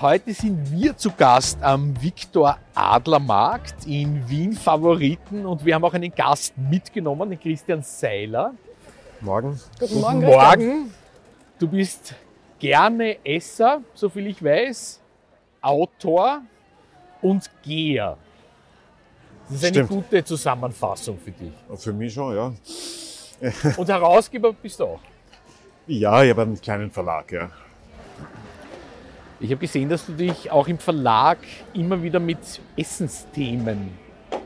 Heute sind wir zu Gast am Viktor Adler Markt in Wien Favoriten und wir haben auch einen Gast mitgenommen, den Christian Seiler. Morgen. Guten Morgen. Guten Morgen. Du bist gerne Esser, soviel ich weiß, Autor und Geher. Das ist eine Stimmt. gute Zusammenfassung für dich. Für mich schon, ja. Und Herausgeber bist du auch. Ja, ich habe einen kleinen Verlag, ja. Ich habe gesehen, dass du dich auch im Verlag immer wieder mit Essensthemen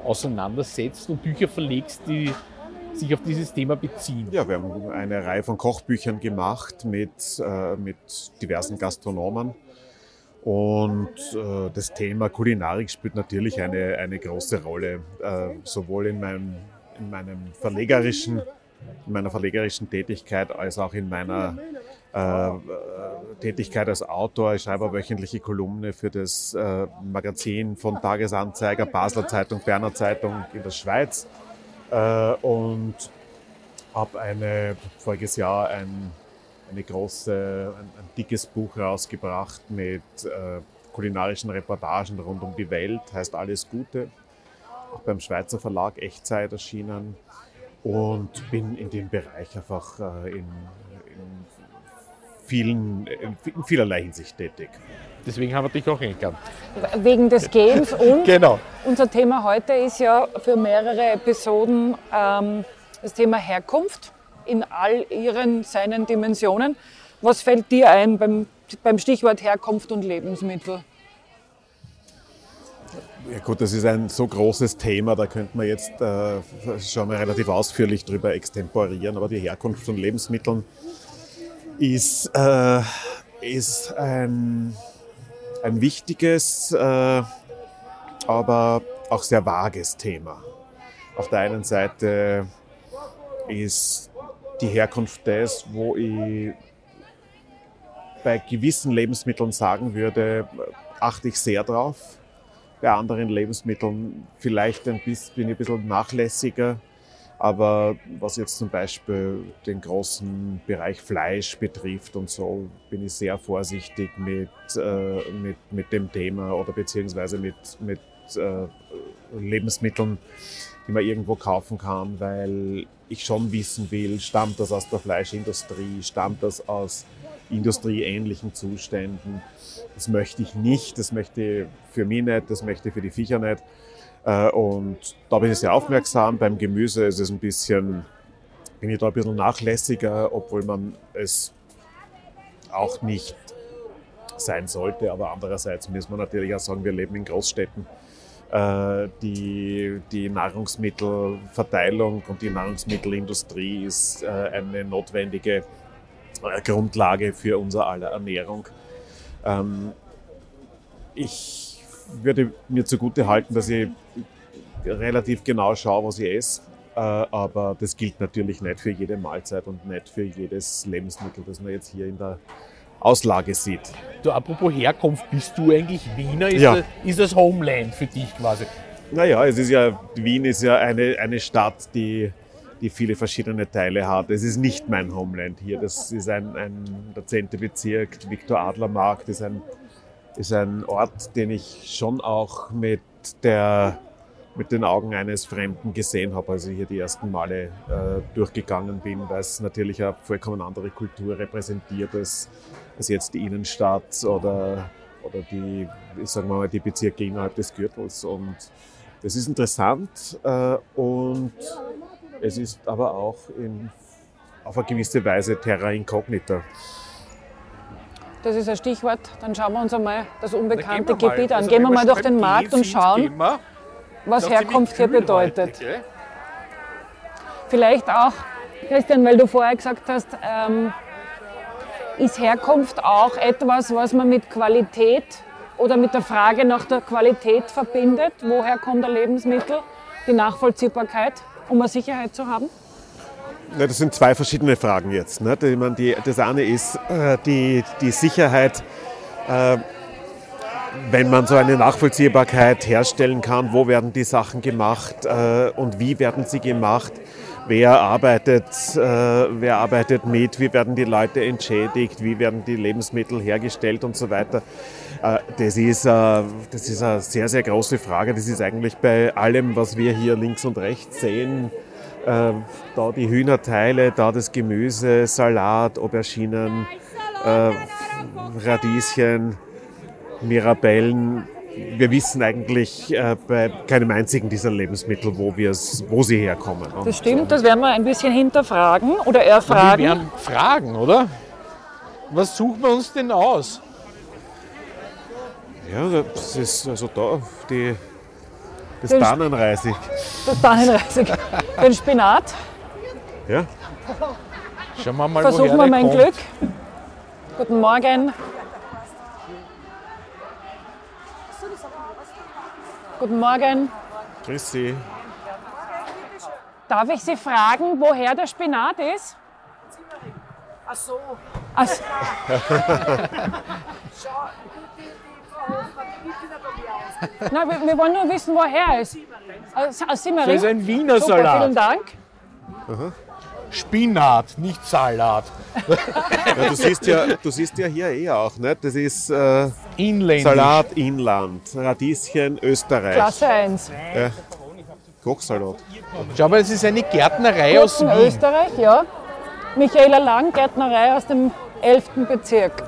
auseinandersetzt und Bücher verlegst, die sich auf dieses Thema beziehen. Ja, wir haben eine Reihe von Kochbüchern gemacht mit, äh, mit diversen Gastronomen. Und äh, das Thema Kulinarik spielt natürlich eine, eine große Rolle, äh, sowohl in meinem, in meinem verlegerischen, in meiner verlegerischen Tätigkeit als auch in meiner Tätigkeit als Autor. Ich schreibe wöchentliche Kolumne für das äh, Magazin von Tagesanzeiger, Basler Zeitung, Berner Zeitung in der Schweiz. Äh, und habe eine voriges Jahr ein, eine große, ein, ein dickes Buch rausgebracht mit äh, kulinarischen Reportagen rund um die Welt, heißt Alles Gute, auch beim Schweizer Verlag Echtzeit erschienen. Und bin in dem Bereich einfach äh, in, in vielen, in vielerlei Hinsicht tätig. Deswegen haben wir dich auch eingeladen. Wegen des Gehens und Genau. unser Thema heute ist ja für mehrere Episoden ähm, das Thema Herkunft in all ihren seinen Dimensionen. Was fällt dir ein beim, beim Stichwort Herkunft und Lebensmittel? Ja gut, das ist ein so großes Thema, da könnte man jetzt äh, schon mal relativ ausführlich drüber extemporieren, aber die Herkunft von Lebensmitteln ist, äh, ist ein, ein wichtiges, äh, aber auch sehr vages Thema. Auf der einen Seite ist die Herkunft das, wo ich bei gewissen Lebensmitteln sagen würde, achte ich sehr drauf. Bei anderen Lebensmitteln vielleicht ein bisschen, bin ich ein bisschen nachlässiger. Aber was jetzt zum Beispiel den großen Bereich Fleisch betrifft und so, bin ich sehr vorsichtig mit, äh, mit, mit dem Thema oder beziehungsweise mit, mit äh, Lebensmitteln, die man irgendwo kaufen kann, weil ich schon wissen will, stammt das aus der Fleischindustrie, stammt das aus industrieähnlichen Zuständen. Das möchte ich nicht, das möchte ich für mich nicht, das möchte ich für die Viecher nicht. Äh, Und da bin ich sehr aufmerksam. Beim Gemüse ist es ein bisschen, bin ich da ein bisschen nachlässiger, obwohl man es auch nicht sein sollte. Aber andererseits muss man natürlich auch sagen, wir leben in Großstädten. Äh, Die, die Nahrungsmittelverteilung und die Nahrungsmittelindustrie ist äh, eine notwendige Grundlage für unser aller Ernährung. Ähm, Ich würde mir zugute halten, dass ich relativ genau schaue, was ich esse. Äh, Aber das gilt natürlich nicht für jede Mahlzeit und nicht für jedes Lebensmittel, das man jetzt hier in der Auslage sieht. Du, apropos Herkunft, bist du eigentlich Wiener? Ist, Ja. das, ist das Homeland für dich quasi? Naja, es ist ja, Wien ist ja eine, eine Stadt, die, die viele verschiedene Teile hat. Es ist nicht mein Homeland hier. Das ist ein, ein der 10. Bezirk, Viktor Adler Markt, ist ein, ist ein Ort, den ich schon auch mit, der, mit den Augen eines Fremden gesehen habe, als ich hier die ersten Male äh, durchgegangen bin, weil es natürlich eine vollkommen andere Kultur repräsentiert als, als jetzt die Innenstadt oder, oder die, ich sag mal, die Bezirke innerhalb des Gürtels. Und das ist interessant äh, und es ist aber auch in, auf eine gewisse Weise Terra Incognita. Das ist ein Stichwort. Dann schauen wir uns einmal das unbekannte Gebiet an. Also Gehen wir mal durch den Markt und schauen, wir. was Herkunft hier bedeutet. heute? Vielleicht auch, Christian, weil du vorher gesagt hast, ähm, ist Herkunft auch etwas, was man mit Qualität oder mit der Frage nach der Qualität verbindet. Woher kommt der Lebensmittel? Die Nachvollziehbarkeit, um eine Sicherheit zu haben? Ja, das sind zwei verschiedene Fragen jetzt. Ne? Ich meine, die, das eine ist äh, die, die Sicherheit, äh, wenn man so eine Nachvollziehbarkeit herstellen kann, wo werden die Sachen gemacht äh, und wie werden sie gemacht, wer arbeitet, äh, wer arbeitet mit, wie werden die Leute entschädigt, wie werden die Lebensmittel hergestellt und so weiter. Äh, das ist, äh, das ist eine sehr, sehr große Frage. Das ist eigentlich bei allem, was wir hier links und rechts sehen, äh, da die Hühnerteile, da das Gemüse, Salat, Auberginen, äh, Radieschen, Mirabellen. Wir wissen eigentlich äh, bei keinem einzigen dieser Lebensmittel, wo, wo sie herkommen. Das stimmt, das werden wir ein bisschen hinterfragen oder erfragen. Wir werden fragen, oder? Was suchen wir uns denn aus? Ja, das ist also da die das den Bahnenreisig. Das Bahnenreisig. Den Spinat. Ja. Schauen wir mal, Versuchen wir mein kommt. Glück. Guten Morgen. Guten Morgen. Grüß Sie. Darf ich Sie fragen, woher der Spinat ist? Ach so. Ach so. Nein, wir, wir, wollen nur wissen, woher er ist. Aus, aus Simmering. Das ist ein Wiener Super, Salat. Vielen Dank. Aha. Spinat, nicht Salat. ja, du, siehst ja, du siehst ja hier eh auch, ne? das ist äh, Salat Inland, Radieschen Österreich. Klasse 1. Ja. Kochsalat. Schau mal, es ist eine Gärtnerei aus Wien. Österreich, ja. Michaela Lang, Gärtnerei aus dem 11. Bezirk.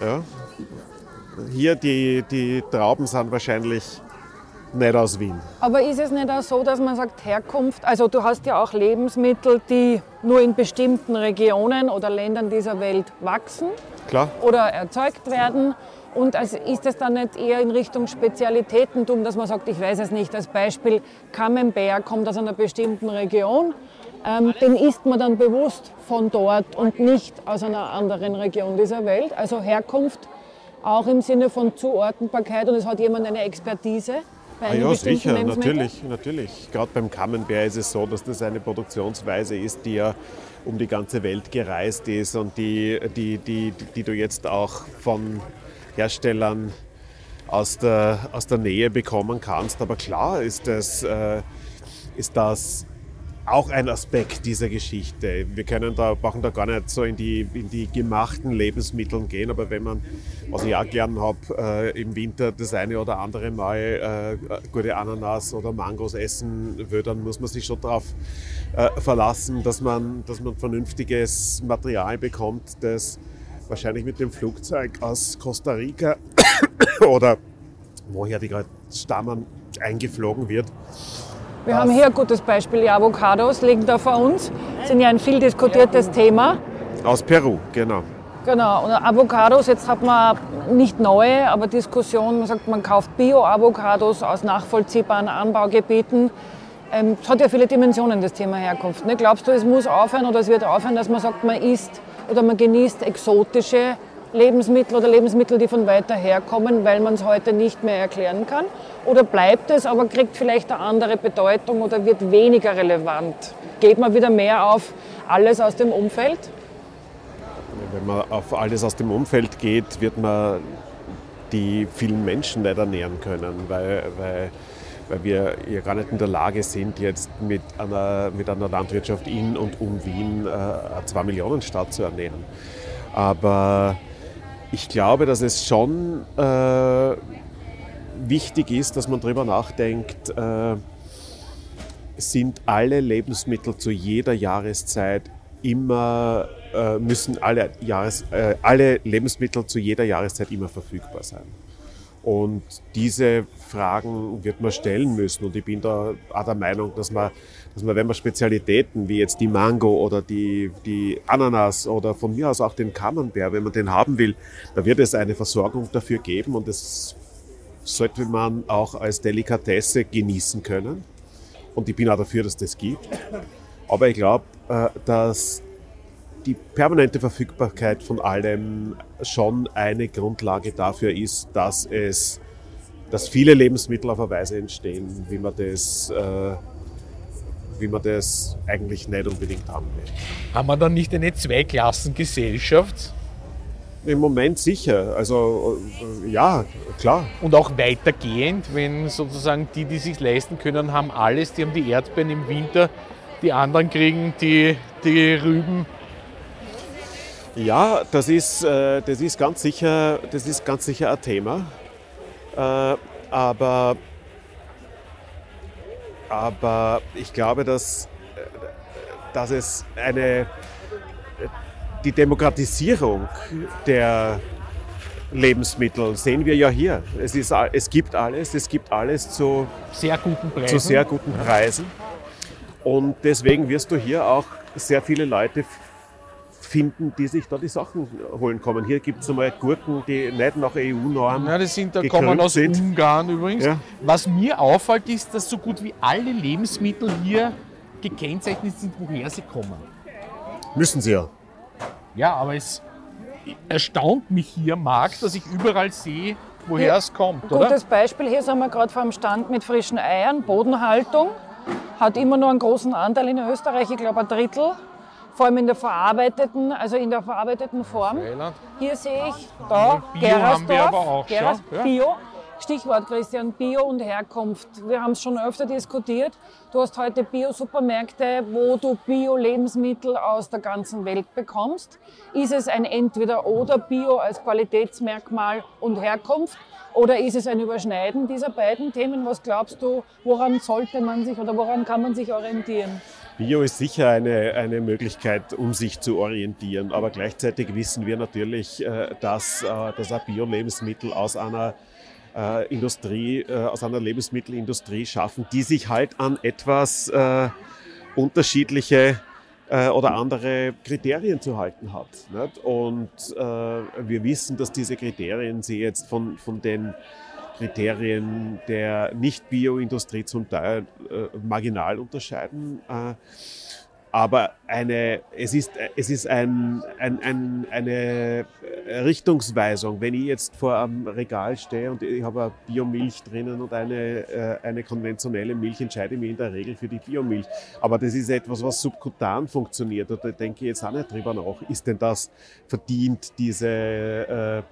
Ja, hier die, die Trauben sind wahrscheinlich nicht aus Wien. Aber ist es nicht auch so, dass man sagt Herkunft? Also du hast ja auch Lebensmittel, die nur in bestimmten Regionen oder Ländern dieser Welt wachsen Klar. oder erzeugt werden. Und also ist es dann nicht eher in Richtung Spezialitätentum, dass man sagt, ich weiß es nicht, als Beispiel Camembert kommt aus einer bestimmten Region, ähm, den isst man dann bewusst von dort und nicht aus einer anderen Region dieser Welt. Also Herkunft auch im Sinne von Zuordnbarkeit und es hat jemand eine Expertise. Bei ah ja, sicher, natürlich, natürlich. Gerade beim Camembert ist es so, dass das eine Produktionsweise ist, die ja um die ganze Welt gereist ist und die, die, die, die du jetzt auch von Herstellern aus der, aus der Nähe bekommen kannst. Aber klar ist das, äh, ist das auch ein Aspekt dieser Geschichte. Wir können da, brauchen da gar nicht so in die, in die gemachten Lebensmittel gehen, aber wenn man, was ich auch gern habe, äh, im Winter das eine oder andere Mal äh, gute Ananas oder Mangos essen will, dann muss man sich schon darauf äh, verlassen, dass man, dass man vernünftiges Material bekommt, das wahrscheinlich mit dem Flugzeug aus Costa Rica oder woher die gerade stammen, eingeflogen wird. Wir haben hier ein gutes Beispiel, die Avocados liegen da vor uns, sind ja ein viel diskutiertes Thema. Aus Peru, genau. Genau, und Avocados, jetzt hat man nicht neue, aber Diskussionen, man sagt, man kauft Bio-Avocados aus nachvollziehbaren Anbaugebieten. Ähm, es hat ja viele Dimensionen, das Thema Herkunft. Ne? Glaubst du, es muss aufhören oder es wird aufhören, dass man sagt, man isst oder man genießt exotische Lebensmittel oder Lebensmittel, die von weiter herkommen, weil man es heute nicht mehr erklären kann? Oder bleibt es, aber kriegt vielleicht eine andere Bedeutung oder wird weniger relevant? Geht man wieder mehr auf alles aus dem Umfeld? Wenn man auf alles aus dem Umfeld geht, wird man die vielen Menschen nicht ernähren können, weil, weil, weil wir ja gar nicht in der Lage sind, jetzt mit einer, mit einer Landwirtschaft in und um Wien äh, eine 2 Millionen Stadt zu ernähren. Aber ich glaube, dass es schon äh, wichtig ist, dass man darüber nachdenkt, äh, sind alle Lebensmittel zu jeder Jahreszeit immer, äh, müssen alle, Jahres, äh, alle Lebensmittel zu jeder Jahreszeit immer verfügbar sein. Und diese Fragen wird man stellen müssen. Und ich bin da auch der Meinung, dass man, dass man wenn man Spezialitäten wie jetzt die Mango oder die, die Ananas oder von mir aus auch den Camembert, wenn man den haben will, da wird es eine Versorgung dafür geben und das sollte man auch als Delikatesse genießen können. Und ich bin auch dafür, dass das gibt. Aber ich glaube, äh, dass die permanente Verfügbarkeit von allem schon eine Grundlage dafür ist, dass es, dass viele Lebensmittel auf eine Weise entstehen, wie man das, äh, wie man das eigentlich nicht unbedingt haben will. Haben wir dann nicht eine Zweiklassengesellschaft? Im Moment sicher. Also äh, ja, klar. Und auch weitergehend, wenn sozusagen die, die sich leisten können, haben alles, die haben die Erdbeeren im Winter, die anderen kriegen die, die Rüben. Ja, das ist, äh, das ist ganz sicher, das ist ganz sicher ein Thema. Äh, aber, aber ich glaube, dass, dass es eine die Demokratisierung der Lebensmittel sehen wir ja hier. Es, ist, es gibt alles, es gibt alles zu sehr guten Preisen. Zu sehr guten Preisen. Und deswegen wirst du hier auch sehr viele Leute finden, die sich da die Sachen holen kommen. Hier gibt es einmal Gurken, die nicht nach EU-Normen. Ja, die sind, da kommen aus sind. Ungarn übrigens. Ja. Was mir auffällt, ist, dass so gut wie alle Lebensmittel hier gekennzeichnet sind, woher sie kommen. Müssen sie ja. Ja, aber es erstaunt mich hier, Marc, dass ich überall sehe, woher ja, es kommt. Oder? Gutes Beispiel, hier sind wir gerade vor dem Stand mit frischen Eiern, Bodenhaltung. Hat immer nur einen großen Anteil in Österreich, ich glaube ein Drittel. Vor allem in der verarbeiteten, also in der verarbeiteten Form. Hier sehe ich da Bio Gerasdorf, haben wir aber auch Geras, schon. Bio. Stichwort Christian, Bio und Herkunft. Wir haben es schon öfter diskutiert. Du hast heute Bio-Supermärkte, wo du Bio-Lebensmittel aus der ganzen Welt bekommst. Ist es ein Entweder-Oder Bio als Qualitätsmerkmal und Herkunft? Oder ist es ein Überschneiden dieser beiden Themen? Was glaubst du, woran sollte man sich oder woran kann man sich orientieren? Bio ist sicher eine, eine Möglichkeit, um sich zu orientieren. Aber gleichzeitig wissen wir natürlich, äh, dass, äh, dass ein Bio-Lebensmittel aus einer äh, Industrie, aus einer Lebensmittelindustrie schaffen, die sich halt an etwas unterschiedliche oder andere Kriterien zu halten hat. Und wir wissen, dass diese Kriterien sie jetzt von, von den Kriterien der Nicht-Bio-Industrie zum Teil äh, marginal unterscheiden. Aber eine, es ist, es ist ein, ein, ein, eine Richtungsweisung. Wenn ich jetzt vor einem Regal stehe und ich habe eine Biomilch drinnen und eine, äh, eine konventionelle Milch, entscheide ich mich in der Regel für die Biomilch. Aber das ist etwas, was subkutan funktioniert. Und da denke ich jetzt auch nicht drüber nach. Ist denn das verdient, diese äh,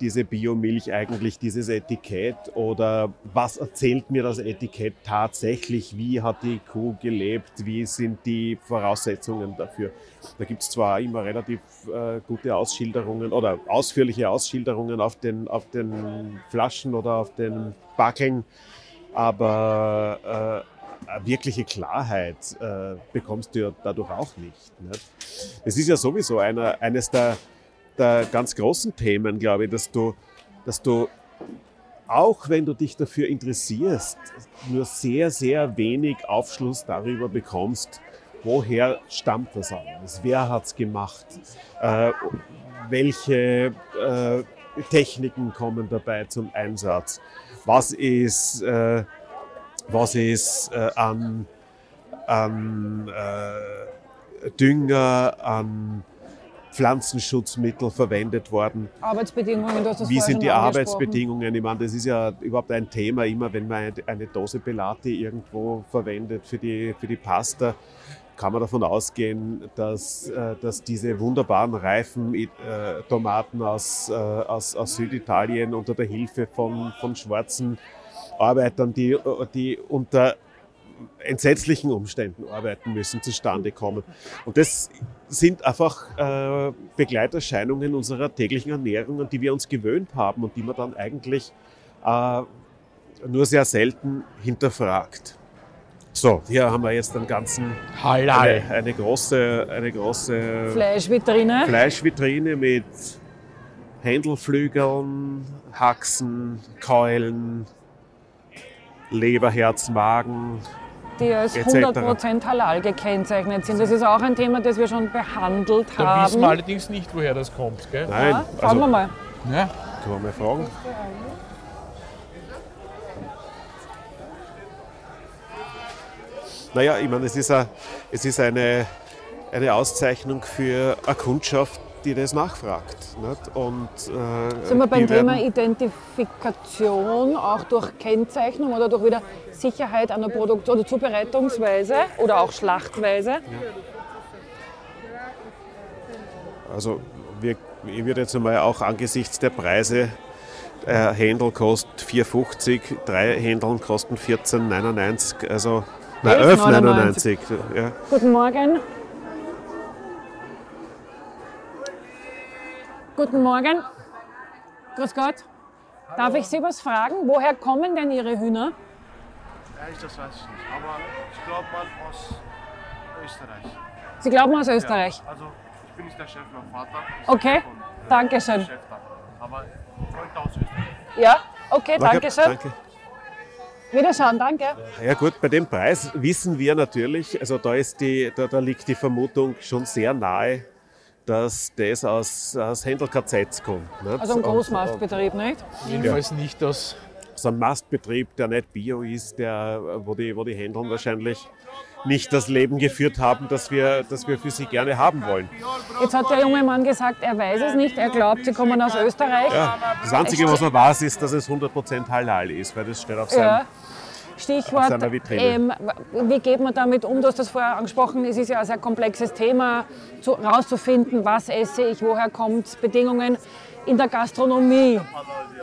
diese Biomilch eigentlich dieses Etikett oder was erzählt mir das Etikett tatsächlich? Wie hat die Kuh gelebt? Wie sind die Voraussetzungen dafür? Da gibt es zwar immer relativ äh, gute Ausschilderungen oder ausführliche Ausschilderungen auf den, auf den Flaschen oder auf den Backeln, aber äh, wirkliche Klarheit äh, bekommst du ja dadurch auch nicht. Das ist ja sowieso einer, eines der der ganz großen Themen, glaube ich, dass du, dass du auch wenn du dich dafür interessierst, nur sehr, sehr wenig Aufschluss darüber bekommst, woher stammt das alles, wer hat es gemacht, äh, welche äh, Techniken kommen dabei zum Einsatz, was ist, äh, was ist äh, an, an äh, Dünger, an Pflanzenschutzmittel verwendet worden. Arbeitsbedingungen, du hast das Wie sind die Arbeitsbedingungen? Ich meine, das ist ja überhaupt ein Thema, immer wenn man eine Dose Pelati irgendwo verwendet für die, für die Pasta, kann man davon ausgehen, dass, äh, dass diese wunderbaren reifen äh, Tomaten aus, äh, aus, aus Süditalien unter der Hilfe von, von schwarzen Arbeitern, die, die unter entsetzlichen Umständen arbeiten müssen, zustande kommen. Und das sind einfach äh, Begleiterscheinungen unserer täglichen Ernährung, an die wir uns gewöhnt haben und die man dann eigentlich äh, nur sehr selten hinterfragt. So, hier haben wir jetzt einen ganzen Halal. Eine, eine große, eine große Fleischvitrine. Fleischvitrine mit Händelflügeln, Haxen, Keulen, Leber, Herz, Magen, die als 100% halal gekennzeichnet sind. Das ist auch ein Thema, das wir schon behandelt da haben. Da wissen wir allerdings nicht, woher das kommt. Gell? Nein, ja, fragen also, wir mal. Ja. Können wir mal fragen? Naja, ich meine, es ist, a, es ist eine, eine Auszeichnung für eine Kundschaft, die das nachfragt. Nicht? Und, äh, Sind wir beim Thema Identifikation auch durch Kennzeichnung oder durch wieder Sicherheit einer Produktion oder Zubereitungsweise oder auch Schlachtweise? Also wir, ich würde jetzt einmal auch angesichts der Preise, äh, Händel kostet 4,50, drei Händeln kosten 14,99, also 11,99. 11,99. Ja. Guten Morgen. Guten Morgen. Grüß Gott. Darf ich Sie was fragen? Woher kommen denn Ihre Hühner? Ehrlich, das weiß ich nicht. Aber ich glaube mal aus Österreich. Sie glauben aus Österreich. Also ich bin nicht der Chef, mein Vater. ist Okay, von- Dankeschön. Chef da. Aber Freund aus Österreich. Ja, okay, Danke, danke schön. danke. Wiederschauen, danke. Ja gut, bei dem Preis wissen wir natürlich, also da, ist die, da, da liegt die Vermutung schon sehr nahe, dass das aus, aus Händel KZ kommt. Nicht? Also ein Großmastbetrieb, nicht? Jedenfalls nicht aus so ein Mastbetrieb, der nicht Bio ist, der, wo, die, wo die Händler wahrscheinlich nicht das Leben geführt haben, das wir, das wir für sie gerne haben wollen. Jetzt hat der junge Mann gesagt, er weiß es nicht, er glaubt, sie kommen aus Österreich. Ja, das Einzige, was er weiß, ist, dass es 100% halal ist, weil das steht auf seinem... Ja. Stichwort, ähm, wie geht man damit um? Du hast das vorher angesprochen, es ist ja ein sehr komplexes Thema, zu, rauszufinden, was esse ich, woher kommt Bedingungen in der Gastronomie.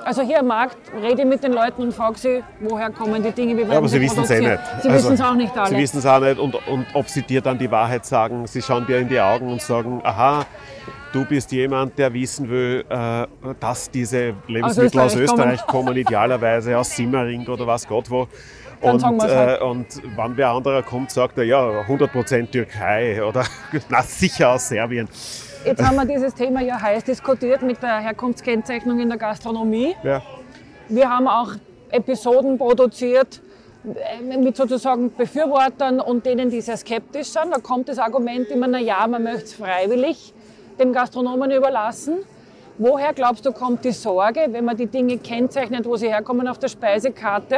Also hier am Markt rede ich mit den Leuten und frage sie, woher kommen die Dinge, wie werden Ja, aber sie wissen es eh nicht. Sie Also, wissen es auch nicht alle. Sie wissen es auch nicht und, und ob sie dir dann die Wahrheit sagen, sie schauen dir in die Augen und sagen, aha, du bist jemand, der wissen will, äh, dass diese Lebensmittel aus Österreich Österreich, kommen, idealerweise aus Simmering oder was Gott wo. Dann Und, sagen halt. äh, und wenn wer anderer kommt, sagt er, ja, 100% Türkei oder na, sicher aus Serbien. Jetzt haben wir dieses Thema ja heiß diskutiert mit der Herkunftskennzeichnung in der Gastronomie. Ja. Wir haben auch Episoden produziert äh, mit sozusagen Befürwortern und denen, die sehr skeptisch sind. Da kommt das Argument immer, na ja, man möchte es freiwillig dem Gastronomen überlassen. Woher glaubst du, kommt die Sorge, wenn man die Dinge kennzeichnet, wo sie herkommen auf der Speisekarte,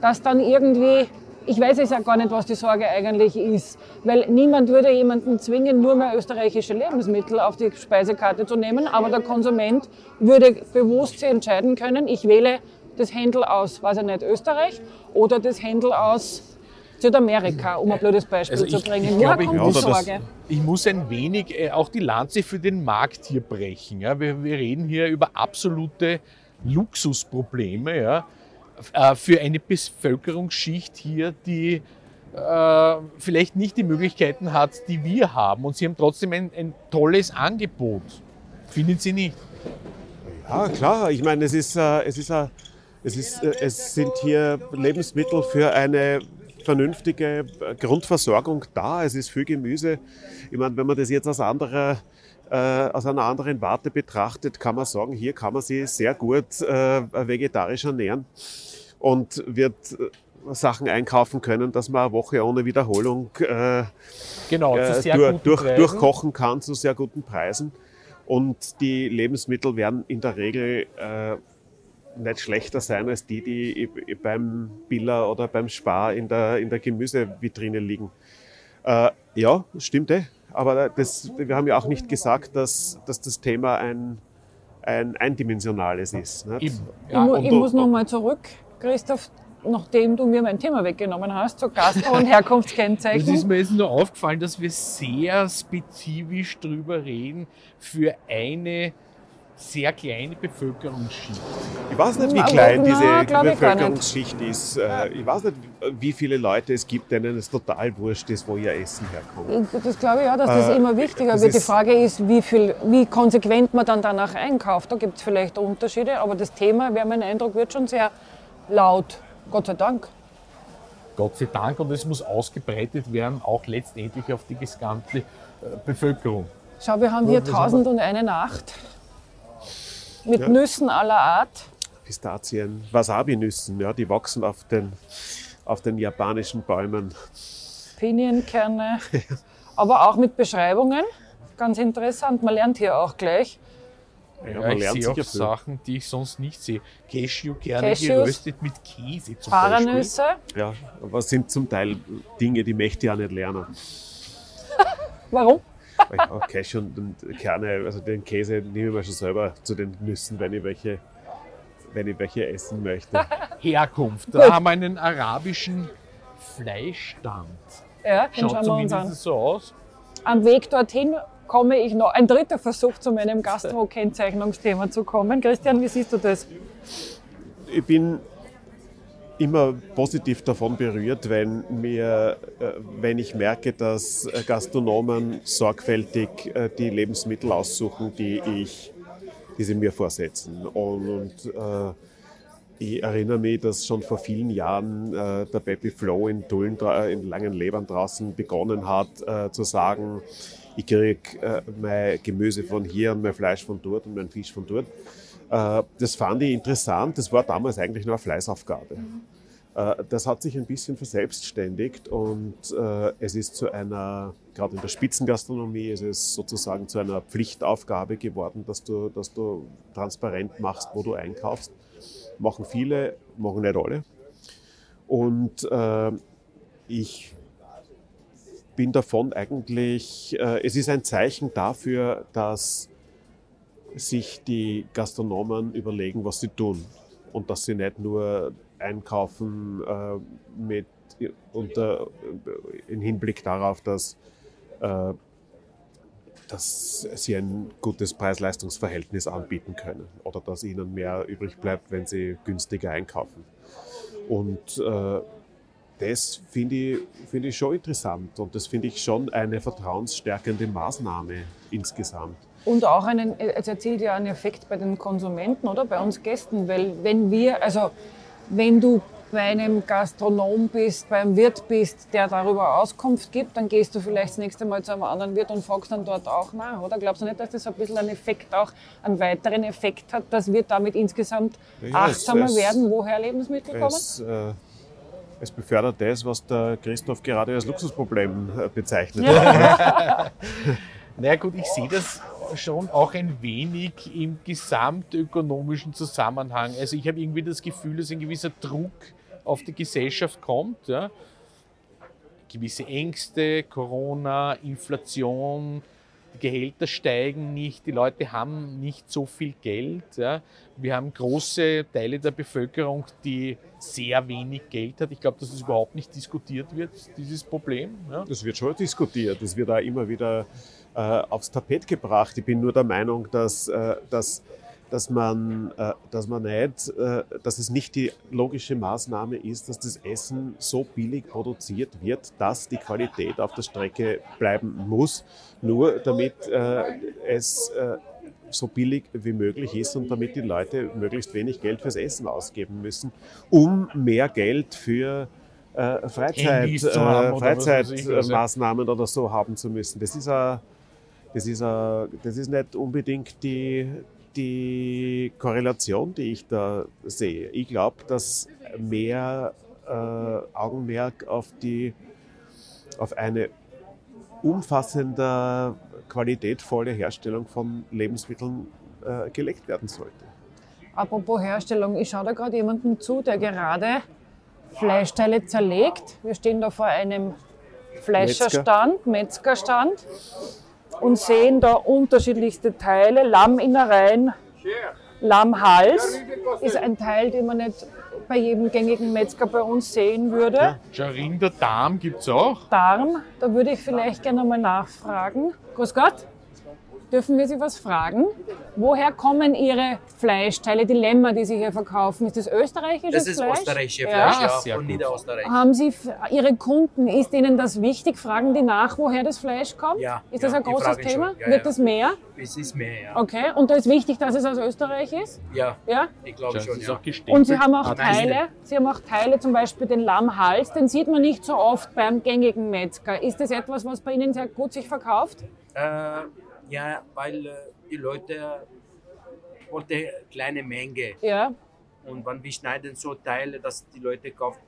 dass dann irgendwie, ich weiß es ja gar nicht, was die Sorge eigentlich ist, weil niemand würde jemanden zwingen, nur mehr österreichische Lebensmittel auf die Speisekarte zu nehmen, aber der Konsument würde bewusst sich entscheiden können, ich wähle das Händel aus, weiß ich nicht, Österreich oder das Händel aus Südamerika, um ein blödes Beispiel Also zu ich- bringen. ich Woher kommt die Sorge? Ich muss ein wenig äh, auch die Lanze für den Markt hier brechen. Ja. Wir, wir reden hier über absolute Luxusprobleme ja. Äh, für eine Bevölkerungsschicht hier, die äh, vielleicht nicht die Möglichkeiten hat, die wir haben. Und sie haben trotzdem ein, ein tolles Angebot. Finden Sie nicht? Ja, klar. Ich meine, es ist, äh, es ist, äh, es ist, es sind hier Lebensmittel für eine vernünftige äh, Grundversorgung da. Es ist viel Gemüse. Ich meine, wenn man das jetzt aus anderer äh, aus einer anderen Warte betrachtet, kann man sagen, hier kann man sich sehr gut äh, vegetarisch ernähren und wird äh, Sachen einkaufen können, dass man eine Woche ohne Wiederholung äh, Genau, äh, durch, durch, durchkochen kann zu sehr guten Preisen. Und die Lebensmittel werden in der Regel nicht schlechter sein als die, die beim Biller oder beim Spar in der, in der Gemüsevitrine liegen. Äh, ja, stimmt eh. Aber das, wir haben ja auch nicht gesagt, dass, dass das Thema ein, ein eindimensionales ist. Nicht? Ich, mu und ich du- muss noch mal zurück, Christoph, nachdem du mir mein Thema weggenommen hast, zur Gastro- und Herkunftskennzeichnung. Es ist mir jetzt nur aufgefallen, dass wir sehr spezifisch drüber reden für eine sehr kleine Bevölkerungsschicht. Ich weiß nicht, wie klein na, diese. Bevölkerungsschicht ist. Äh, Ich weiß nicht, wie viele Leute es gibt, denen es total wurscht ist, wo ihr Essen herkommt. Ich- Das glaube ich auch, dass das Äh, immer wichtiger das wird. Die Frage ist, wie, viel, wie konsequent man dann danach einkauft. Da gibt es vielleicht Unterschiede, aber das Thema, wäre mein Eindruck, wird schon sehr laut. Gott sei Dank. Gott sei Dank, und es muss ausgebreitet werden, auch letztendlich auf die gesamte äh, Bevölkerung. Schau, wir haben hier wir sind wir? 1001 Nacht mit Ja. Nüssen aller Art. Pistazien, Wasabi-Nüssen, ja, die wachsen auf den, auf den japanischen Bäumen. Pinienkerne, aber auch mit Beschreibungen. Ganz interessant, man lernt hier auch gleich. Ja, man ich lernt sehe auch viel. Sachen, die ich sonst nicht sehe. Cashewkerne Cashews. geröstet mit Käse zum Beispiel. Paranüsse, Ja, aber es sind zum Teil Dinge, die möchte ich auch nicht lernen. warum? Ja, Cash und, und Kerne, also den Käse nehme ich mir schon selber zu den Nüssen, wenn ich welche, wenn ich welche essen möchte. Herkunft. Da haben wir einen arabischen Fleischstand. Ja, den Schaut schauen wir uns an. zumindest so aus. Am Weg dorthin komme ich noch, ein dritter Versuch zu meinem Gastro-Kennzeichnungsthema zu kommen. Christian, wie siehst du das? ich bin immer positiv davon berührt, wenn, mir, äh, wenn ich merke, dass äh, Gastronomen sorgfältig äh, die Lebensmittel aussuchen, die, ich, die sie mir vorsetzen. Und, äh, ich erinnere mich, dass schon vor vielen Jahren äh, der Baby Flow in dra- in Langenlebern draußen begonnen hat äh, zu sagen, ich kriege mein Gemüse von hier und mein Fleisch von dort und mein Fisch von dort. Äh, das fand ich interessant. Das war damals eigentlich nur eine Fleißaufgabe. Äh, Das hat sich ein bisschen verselbstständigt und äh, es ist zu einer, gerade in der Spitzengastronomie, ist es sozusagen zu einer Pflichtaufgabe geworden, dass du, dass du transparent machst, wo du einkaufst. Machen viele, machen nicht alle. Und ich bin davon eigentlich, äh, es ist ein Zeichen dafür, dass sich die Gastronomen überlegen, was sie tun. Und dass sie nicht nur einkaufen äh, mit, unter, im Hinblick darauf, dass, äh, dass sie ein gutes Preis-Leistungs-Verhältnis anbieten können oder dass ihnen mehr übrig bleibt, wenn sie günstiger einkaufen. Und äh, das finde ich, finde ich schon interessant und das finde ich schon eine vertrauensstärkende Maßnahme insgesamt. Und auch einen, es erzielt ja einen Effekt bei den Konsumenten oder bei uns Gästen, weil wenn wir, also wenn du bei einem Gastronom bist, beim Wirt bist, der darüber Auskunft gibt, dann gehst du vielleicht das nächste Mal zu einem anderen Wirt und fragst dann dort auch nach, oder? Glaubst du nicht, dass das ein bisschen einen Effekt auch, einen weiteren Effekt hat, dass wir damit insgesamt Ja, achtsamer es- werden, woher Lebensmittel kommen? Es, äh, es befördert das, was der Christoph gerade als Luxusproblem äh, bezeichnet. Naja gut, ich sehe das schon auch ein wenig im gesamtökonomischen Zusammenhang. Also ich habe irgendwie das Gefühl, dass ein gewisser Druck auf die Gesellschaft kommt. Ja? Gewisse Ängste, Corona, Inflation, die Gehälter steigen nicht, die Leute haben nicht so viel Geld. Ja? Wir haben große Teile der Bevölkerung, die sehr wenig Geld hat. Ich glaube, dass das überhaupt nicht diskutiert wird, dieses Problem. Ja? Das wird schon diskutiert, das wird auch immer wieder äh, aufs Tapet gebracht. Ich bin nur der Meinung, dass, äh, dass, dass, man, äh, dass man nicht, dass es nicht die logische Maßnahme ist, dass das Essen so billig produziert wird, dass die Qualität auf der Strecke bleiben muss, nur damit es so billig wie möglich ist und damit die Leute möglichst wenig Geld fürs Essen ausgeben müssen, um mehr Geld für äh, Freizeit, äh, oder ja. Freizeitmaßnahmen oder so haben zu müssen. Das ist, a, das ist, a, das ist nicht unbedingt die, die Korrelation, die ich da sehe. Ich glaube, dass mehr äh, Augenmerk auf, die, auf eine umfassende, qualitätvolle Herstellung von Lebensmitteln äh, gelegt werden sollte. Apropos Herstellung, ich schaue da gerade jemandem zu, der gerade Fleischteile zerlegt. Wir stehen da vor einem Fleischerstand, Metzgerstand und sehen da unterschiedlichste Teile. Lamminnereien, Lammhals ist ein Teil, den man nicht bei jedem gängigen Metzger bei uns sehen würde. Jarinder Darm gibt es auch. Darm, da würde ich vielleicht gerne mal nachfragen. Grüß Gott. Dürfen wir Sie was fragen? Woher kommen Ihre Fleischteile, die Lämmer, die Sie hier verkaufen? Ist das österreichisches Das ist Fleisch? österreichische Ja. Fleisch, ja, sehr von gut. Niederösterreich. Haben Sie Ihre Kunden, ist Ihnen das wichtig? Fragen die nach, woher das Fleisch kommt? Ja, Ist das ja, ein großes Thema? Ja, Wird ja. das mehr? Es ist mehr, ja. Okay. Und da ist wichtig, dass es aus Österreich ist? Ja, Ja? ich glaube Das schon, ist ja. auch gestempelt. Und Sie haben auch Ah, Teile, Sie haben auch Teile, zum Beispiel den Lammhals, den sieht man nicht so oft beim gängigen Metzger. Ist das etwas, was bei Ihnen sehr gut sich verkauft? Äh, ja, weil äh, die Leute wollten kleine Menge. Ja. Und wenn wir schneiden so Teile, dass die Leute kaufen,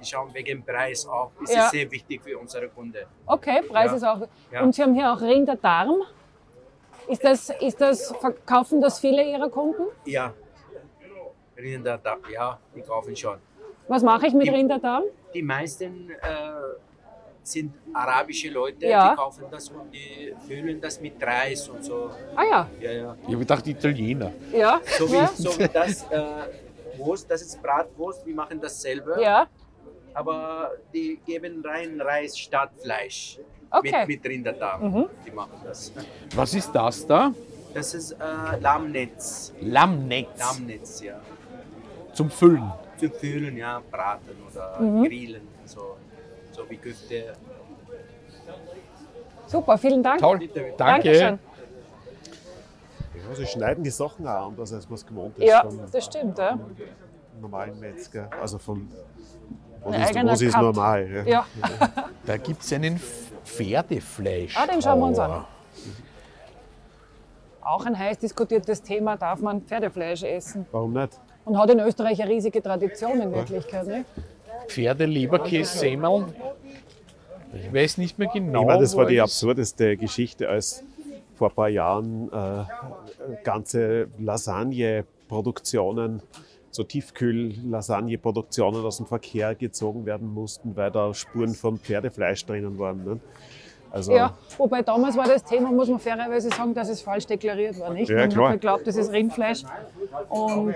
die schauen wegen Preis auch. Das Ja. ist sehr wichtig für unsere Kunden. Okay, Preis Ja. ist auch. Ja. Und Sie haben hier auch Rinderdarm. Ist das, ist das, verkaufen das viele Ihrer Kunden? Ja, Rinder, da, ja, die kaufen schon. Was mache ich mit Die- Rinderdarm? Die meisten äh, sind arabische Leute, Ja. die kaufen das und die füllen das mit Reis und so. Ah ja, Ja, ja. Ich habe gedacht, Italiener. ja. So wie, ja. so wie das äh, Wurst, das ist Bratwurst, wir machen das selber. ja. Aber die geben rein Reis statt Fleisch. Okay. Mit, mit Rinderdarm. Die machen das. Was ist das da? Das ist äh, Lammnetz. Lammnetz. Lammnetz, ja. Zum Füllen. Zu füllen, ja, braten oder Mhm. grillen. So, so wie Köfte. Super, vielen Dank. Toll. Danke. Dankeschön. Ja, sie schneiden die Sachen auch anders, als man es gewohnt ist Ja, vom das stimmt. Ja. normalen Metzger. Also von was Ein ist, was ist normal. Ja. Ja. Da gibt es einen Pferdefleisch. Ah, den schauen wir uns an. Tower. Auch ein heiß diskutiertes Thema, darf man Pferdefleisch essen? Warum nicht? Und hat in Österreich eine riesige Tradition in Wirklichkeit. Ne? Pferdeleberkäse, Semmeln. Ich weiß nicht mehr genau. ich meine, das war die absurdeste Geschichte, als vor ein paar Jahren äh, ganze Lasagne-Produktionen, so Tiefkühl-Lasagne-Produktionen aus dem Verkehr gezogen werden mussten, weil da Spuren von Pferdefleisch drinnen waren. Ne? Also, Ja, wobei damals war das Thema, muss man fairerweise sagen, dass es falsch deklariert war. Nicht? Ja, man klar. hat geglaubt, das ist Rindfleisch. Und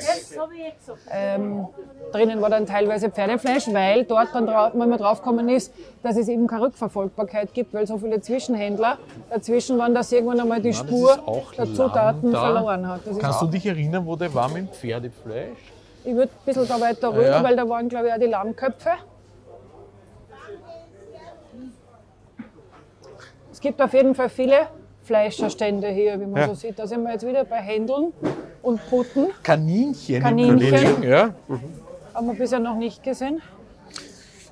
ähm, drinnen war dann teilweise Pferdefleisch, weil dort dann drau- wenn man draufgekommen ist, dass es eben keine Rückverfolgbarkeit gibt, weil so viele Zwischenhändler dazwischen waren, dass irgendwann einmal die das Spur der Zutaten da. verloren hat. Das Kannst du dich erinnern, wo der war mit dem Pferdefleisch? ich würde ein bisschen da weiter rüber, Ja. weil da waren, glaube ich, auch die Lammköpfe. Gibt auf jeden Fall viele Fleischerstände hier, wie man Ja. so sieht. Da sind wir jetzt wieder bei Händeln und Putten. Kaninchen. Kaninchen. Frühling, Ja. Haben wir bisher noch nicht gesehen.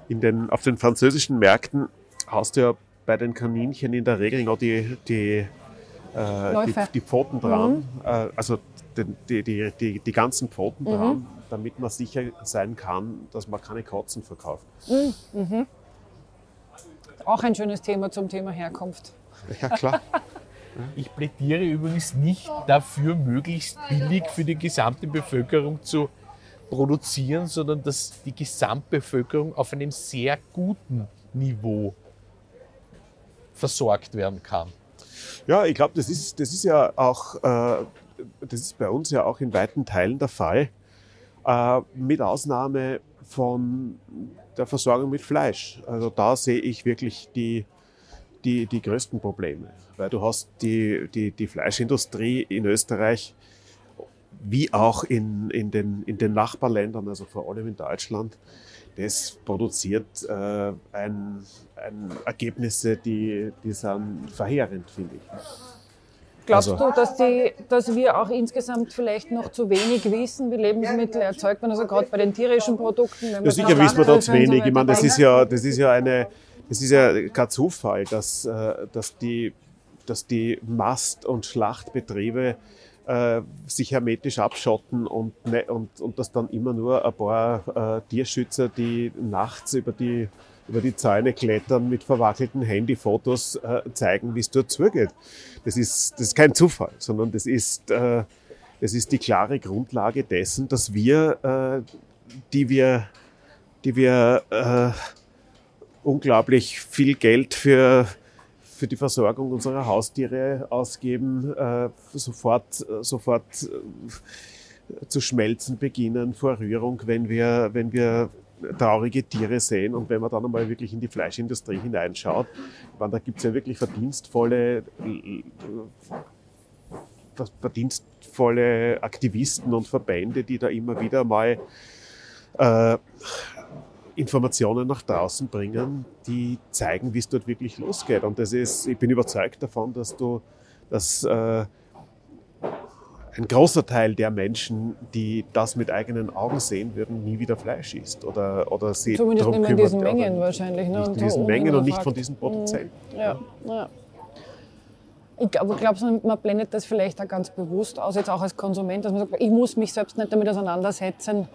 in den, auf den französischen Märkten hast du ja bei den Kaninchen in der Regel noch die, die, äh, die. Mhm. die Pfoten dran, äh, also die, die, die, die ganzen Pfoten Mhm. dran, damit man sicher sein kann, dass man keine Katzen verkauft. Auch ein schönes Thema zum Thema Herkunft. Ja, klar. Ich plädiere übrigens nicht dafür, möglichst billig für die gesamte Bevölkerung zu produzieren, sondern dass die Gesamtbevölkerung auf einem sehr guten Niveau versorgt werden kann. Ja, ich glaube, das ist, das ist ja auch, äh, das ist bei uns ja auch in weiten Teilen der Fall, äh, mit Ausnahme von der Versorgung mit Fleisch. Also da sehe ich wirklich die, die, die größten Probleme, weil du hast die, die, die Fleischindustrie in Österreich wie auch in, in, den, in den Nachbarländern, also vor allem in Deutschland, das produziert äh, ein, ein Ergebnisse, die, die sind verheerend, finde ich. Glaubst Also- du, dass, die, dass wir auch insgesamt vielleicht noch zu wenig wissen, wie Lebensmittel erzeugt werden, also gerade bei den tierischen Produkten? wenn Ja, sicher wissen wir da zu so wenig. Ich meine, das ist ja, das ist ja eine, das ist ja kein Zufall, dass, äh, dass die, dass die Mast- und Schlachtbetriebe äh, sich hermetisch abschotten und, ne, und, und dass dann immer nur ein paar äh, Tierschützer, die nachts über die, über die Zäune klettern, mit verwackelten Handyfotos äh, zeigen, wie es dort zugeht. Das ist, das ist kein Zufall, sondern das ist, äh, das ist die klare Grundlage dessen, dass wir, äh, die wir, die wir äh, unglaublich viel Geld für, für die Versorgung unserer Haustiere ausgeben, äh, sofort, sofort äh, zu schmelzen beginnen vor Rührung, wenn wir, wenn wir traurige Tiere sehen und wenn man dann einmal wirklich in die Fleischindustrie hineinschaut, meine, da gibt es ja wirklich verdienstvolle, äh, verdienstvolle Aktivisten und Verbände, die da immer wieder mal äh, Informationen nach draußen bringen, die zeigen, wie es dort wirklich losgeht. Und das ist, ich bin überzeugt davon, dass du, dass äh, ein großer Teil der Menschen, die das mit eigenen Augen sehen würden, nie wieder Fleisch isst oder, oder sie Zumindest nicht in diesen Mengen wahrscheinlich. Ne? Nicht in diesen Mengen und nicht von diesen Produzenten. Ja, ja. Ich glaube, glaubst du, man blendet das vielleicht auch ganz bewusst aus, jetzt auch als Konsument, dass man sagt, ich muss mich selbst nicht damit auseinandersetzen,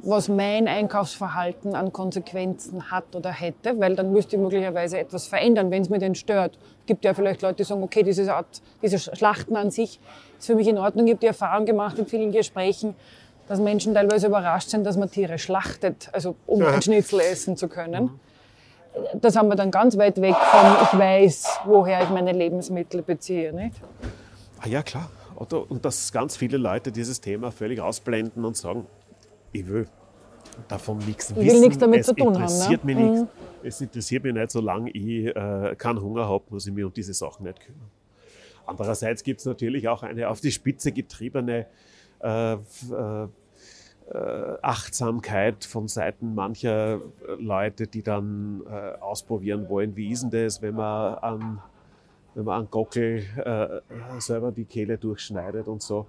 was mein Einkaufsverhalten an Konsequenzen hat oder hätte, weil dann müsste ich möglicherweise etwas verändern, wenn es mir denn stört. Es gibt ja vielleicht Leute, die sagen, okay, diese Art, diese Schlachten an sich ist für mich in Ordnung. Ich habe die Erfahrung gemacht in vielen Gesprächen, dass Menschen teilweise überrascht sind, dass man Tiere schlachtet, also um ein Schnitzel essen zu können. da sind wir dann ganz weit weg von, ich weiß, woher ich meine Lebensmittel beziehe. Nicht? Ah ja, klar. Und dass ganz viele Leute dieses Thema völlig ausblenden und sagen, ich will davon nichts will wissen. nichts damit es zu tun haben, ne? interessiert mich Mhm. nichts. Es interessiert mich nicht, solange ich äh, keinen Hunger habe, muss ich mich um diese Sachen nicht kümmern. Andererseits gibt es natürlich auch eine auf die Spitze getriebene äh, äh, äh, Achtsamkeit von Seiten mancher äh, Leute, die dann äh, ausprobieren wollen, wie ist denn das, wenn man an, wenn man an Gockel äh, selber die Kehle durchschneidet und so.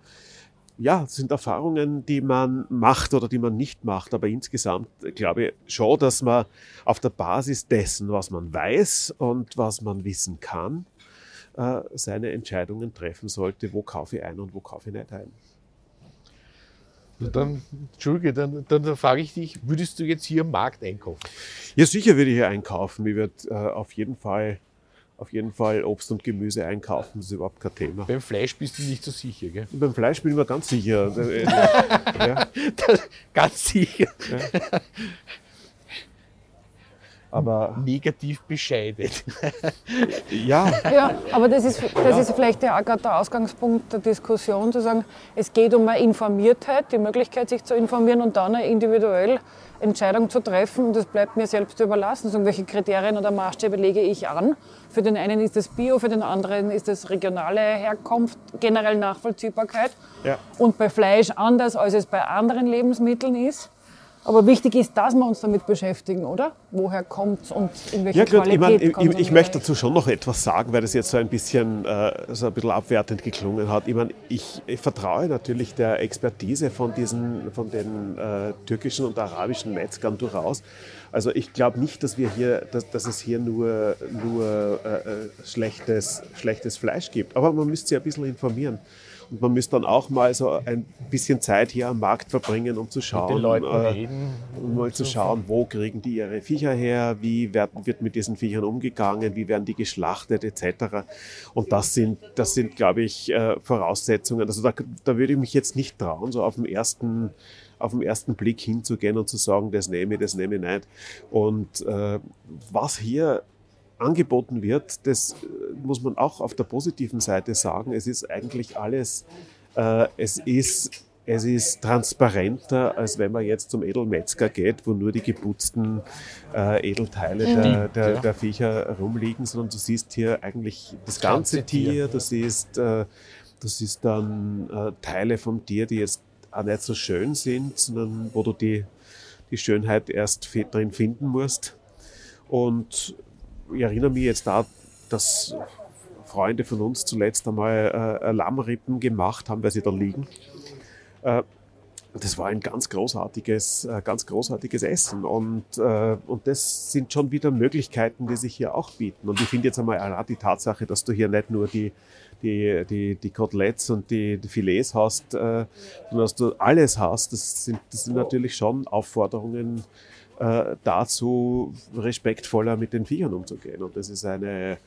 Ja, das sind Erfahrungen, die man macht oder die man nicht macht, aber insgesamt glaube ich schon, dass man auf der Basis dessen, was man weiß und was man wissen kann, äh, seine Entscheidungen treffen sollte, wo kaufe ich ein und wo kaufe ich nicht ein. Dann, Entschuldige, dann, dann, dann frage ich dich, würdest du jetzt hier am Markt einkaufen? Ja, sicher würde ich hier einkaufen. Ich würde äh, auf, jeden Fall, auf jeden Fall Obst und Gemüse einkaufen, das ist überhaupt kein Thema. Beim Fleisch bist du nicht so sicher, gell? Beim Fleisch bin ich mir ganz sicher. Ja, Ganz sicher. Aber Negativ bescheiden. ja, Ja, aber das ist, das ist vielleicht ja auch gerade der Ausgangspunkt der Diskussion, zu sagen, es geht um eine Informiertheit, die Möglichkeit, sich zu informieren und dann eine individuell Entscheidung zu treffen. Und das bleibt mir selbst überlassen. Sagen, welche Kriterien oder Maßstäbe lege ich an? Für den einen ist es Bio, für den anderen ist es regionale Herkunft, generell Nachvollziehbarkeit. Ja. Und bei Fleisch anders, als es bei anderen Lebensmitteln ist. Aber wichtig ist, dass wir uns damit beschäftigen, oder? Woher kommt es und in welcher ja gut, ich, Qualität ich, kommt's ich, ich möchte dazu schon noch etwas sagen, weil das jetzt so ein bisschen, äh, so ein bisschen abwertend geklungen hat. Ich, mein, ich, ich vertraue natürlich der Expertise von, diesen, von den äh, türkischen und arabischen Metzgern durchaus. Also ich glaube nicht, dass, wir hier, dass, dass es hier nur, nur äh, äh, schlechtes, schlechtes Fleisch gibt. Aber man müsste sich ein bisschen informieren. Und man müsste dann auch mal so ein bisschen Zeit hier am Markt verbringen, um zu schauen, äh, um mal zu schauen, wo kriegen die ihre Viecher her, wie werden, wird mit diesen Viechern umgegangen, wie werden die geschlachtet etc. Und das sind, das sind glaube ich, äh, Voraussetzungen. Also da, da würde ich mich jetzt nicht trauen, so auf dem ersten auf den ersten Blick hinzugehen und zu sagen, das nehme ich, das nehme ich nicht. Und äh, was hier angeboten wird, das äh, muss man auch auf der positiven Seite sagen. Es ist eigentlich alles, äh, es ist es ist transparenter, als wenn man jetzt zum Edelmetzger geht, wo nur die geputzten äh, Edelteile der, der, ja. der Viecher rumliegen, sondern du siehst hier eigentlich das ganze, ganze Tier. Tier, du siehst, äh, du siehst dann äh, Teile vom Tier, die jetzt auch nicht so schön sind, sondern wo du die, die Schönheit erst drin finden musst. Und ich erinnere mich jetzt da, dass Freunde von uns zuletzt einmal äh, Lammrippen gemacht haben, weil sie da liegen. Äh, das war ein ganz großartiges, äh, ganz großartiges Essen. Und, äh, und das sind schon wieder Möglichkeiten, die sich hier auch bieten. Und ich finde jetzt einmal allein die Tatsache, dass du hier nicht nur die, die, die, die Koteletts und die, die Filets hast, äh, sondern dass du alles hast, das sind, das sind natürlich schon Aufforderungen äh, dazu, respektvoller mit den Viechern umzugehen. Und das ist eine,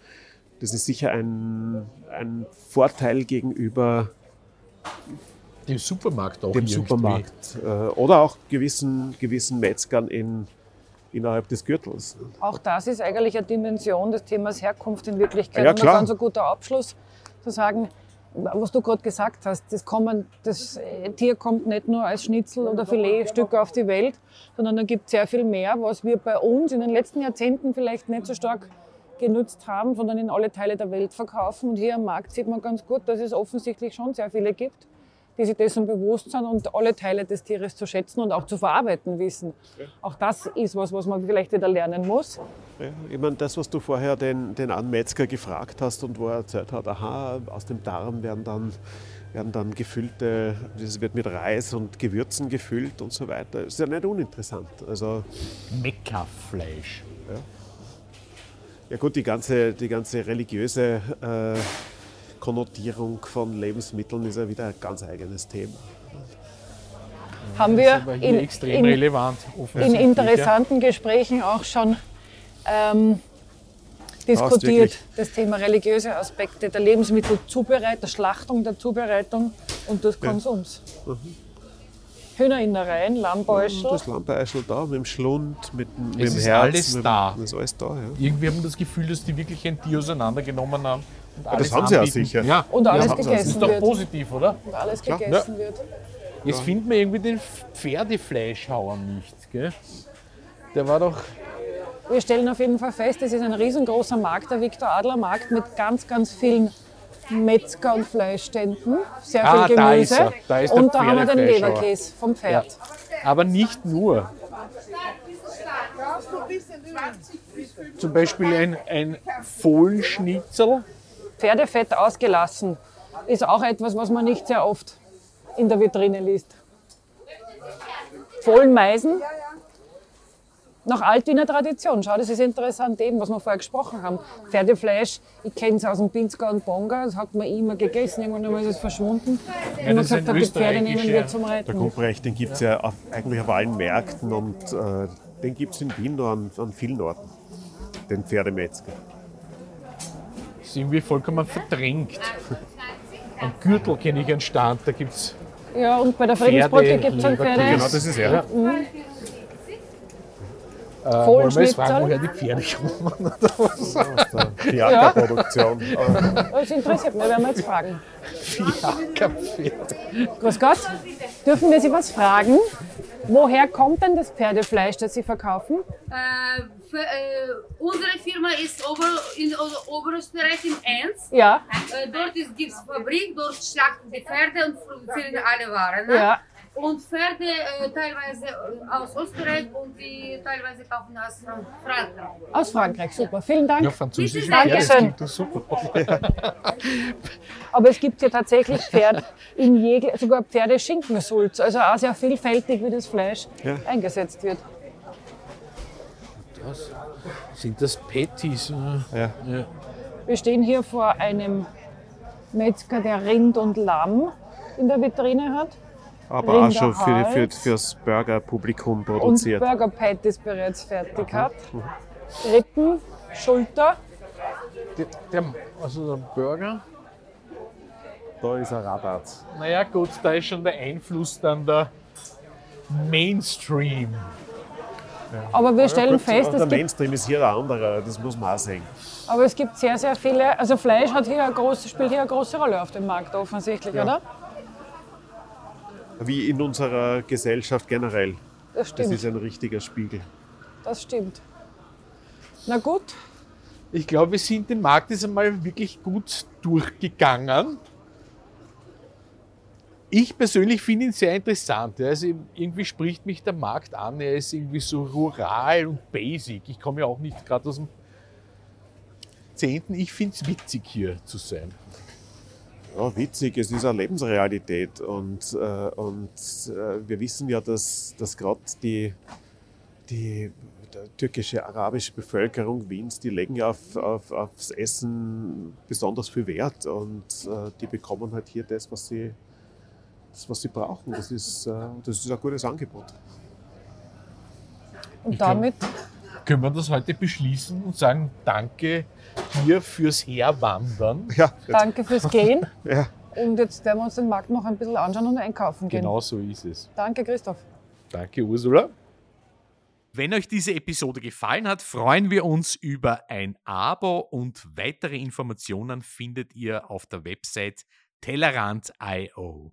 das ist sicher ein, ein Vorteil gegenüber Dem Supermarkt auch dem irgendwie. Supermarkt äh, oder auch gewissen, gewissen Metzgern in, innerhalb des Gürtels. Auch das ist eigentlich eine Dimension des Themas Herkunft in Wirklichkeit. Ja, Und klar. ein ganz guter Abschluss zu sagen, was du gerade gesagt hast, das, kommen, das äh, Tier kommt nicht nur als Schnitzel oder Filetstück auf die Welt, sondern da gibt es sehr viel mehr, was wir bei uns in den letzten Jahrzehnten vielleicht nicht so stark genutzt haben, sondern in alle Teile der Welt verkaufen. Und hier am Markt sieht man ganz gut, dass es offensichtlich schon sehr viele gibt, die sich dessen bewusst sind und alle Teile des Tieres zu schätzen und auch zu verarbeiten wissen. Auch das ist was, was man vielleicht wieder lernen muss. Ja, ich meine, das, was du vorher den, den Anmetzger gefragt hast und wo er erzählt hat, aha, aus dem Darm werden dann, werden dann gefüllte, das wird mit Reis und Gewürzen gefüllt und so weiter. ist ja nicht uninteressant. Also, Mekka-Fleisch. ja gut, die ganze, die ganze religiöse äh, Konnotierung von Lebensmitteln ist ja wieder ein ganz eigenes Thema. Haben wir in, extrem in, relevant. in interessanten Gesprächen auch schon ähm, diskutiert, das Thema religiöse Aspekte der Lebensmittelzubereitung, der Schlachtung, der Zubereitung und des Konsums. Hühnerinnereien, Lammbäuschel. Das Lammbeischel da, mit dem Schlund, mit, dem- mit Es dem ist Herz. alles mit, da. Das ist alles da, ja. Irgendwie haben wir das Gefühl, dass die wirklich ein Tier auseinandergenommen haben. Und das haben sie ja sicher. Ja, Und alles haben sie. das gegessen ist doch wird. positiv, oder? Und alles Klar. gegessen wird. Jetzt finden wir irgendwie den Pferdefleischhauer nicht. Gell? Der war doch. Wir stellen auf jeden Fall fest, es ist ein riesengroßer Markt, der Viktor Adler Markt, mit ganz, ganz vielen Metzger- und Fleischständen. Sehr Ah, viel da Gemüse. ist. Da ist der und da haben wir den. Leberkäse vom Pferd. Aber nicht nur. Zum Beispiel ein, ein Fohlenschnitzel. Pferdefett ausgelassen ist auch etwas, was man nicht sehr oft in der Vitrine liest. Fohlenmeisen. Nach Altwiener Tradition. Schau, das ist interessant, eben, was wir vorher gesprochen haben. Pferdefleisch, ich kenne es aus dem Pinzgau und Bonga, das hat man immer gegessen, irgendwann einmal ist es verschwunden. Wenn man das ist gesagt ein hat, die Pferde nehmen wir zum Der Reiten. Gruppenrecht, den gibt es ja auf, eigentlich auf allen Märkten und äh, den gibt es in Wien noch an, an vielen Orten. Den Pferdemetzger. Ist irgendwie vollkommen verdrängt. Am Gürtel kenne ich einen Stand, da gibt es. Ja, und bei der Friedensbrücke gibt es einen. Pferde. Genau, das ist er. Äh, wollen wir jetzt fragen, woher die Pferde kommen? Aus der Fiakerproduktion. Aber Das interessiert mich, werden wir jetzt fragen. Fiakerpferd. Grüß Gott, dürfen wir Sie was fragen? Woher kommt denn das Pferdefleisch, das Sie verkaufen? Äh, für, äh, unsere Firma ist Ober, in Oberösterreich in Enns. Ja, Äh, dort ist die Fabrik, dort schlachten die Pferde und produzieren alle Waren. Ne? ja. Und Pferde äh, teilweise äh, aus Österreich und die teilweise kaufen aus Fran- Frankreich. Aus Frankreich, super. Vielen Dank. Ja, französische Dankeschön. Das super. Aber es gibt ja tatsächlich Pferd in jegle, sogar Pferdeschinkenssulz, also auch sehr vielfältig, wie das Fleisch Ja. eingesetzt wird. Sind das Patties? oder? ja. Ja. Wir stehen hier vor einem Metzger, der Rind und Lamm in der Vitrine hat aber auch schon für, für, fürs Burgerpublikum und produziert. Burger Patties bereits fertig hat. Rippen, Schulter, Der, der, also der Burger. Da ist ein Rabatt. Naja, gut, da ist schon der Einfluss dann der Mainstream. aber wir stellen fest, der es gibt Mainstream ist hier ein anderer, das muss man auch sehen. Aber es gibt sehr, sehr viele, also Fleisch hat hier eine große, spielt hier eine große Rolle auf dem Markt offensichtlich, oder? Wie in unserer Gesellschaft generell. Das Das stimmt, ist ein richtiger Spiegel. das stimmt. Na gut, Ich glaube, wir sind den Markt jetzt einmal wirklich gut durchgegangen. Ich persönlich finde ihn sehr interessant. Also irgendwie spricht mich der Markt an. Er ist irgendwie so rural und basic. Ich komme ja auch nicht gerade aus dem Zehnten. Ich finde es witzig hier zu sein. Ja, witzig, es ist eine Lebensrealität und, äh, und äh, wir wissen ja, dass, dass gerade die, die der türkische, arabische Bevölkerung Wiens, die legen ja auf, auf, aufs Essen besonders viel Wert und äh, die bekommen halt hier das, was sie, das, was sie brauchen. Das ist, äh, das ist ein gutes Angebot. und damit Können wir das heute beschließen und sagen, danke hier fürs Herwandern. Ja, danke fürs Gehen. ja. Und jetzt werden wir uns den Markt noch ein bisschen anschauen und einkaufen gehen. Genau so ist es. Danke, Christoph. Danke, Ursula. Wenn euch diese Episode gefallen hat, freuen wir uns über ein Abo und weitere Informationen findet ihr auf der Website tellerant.io.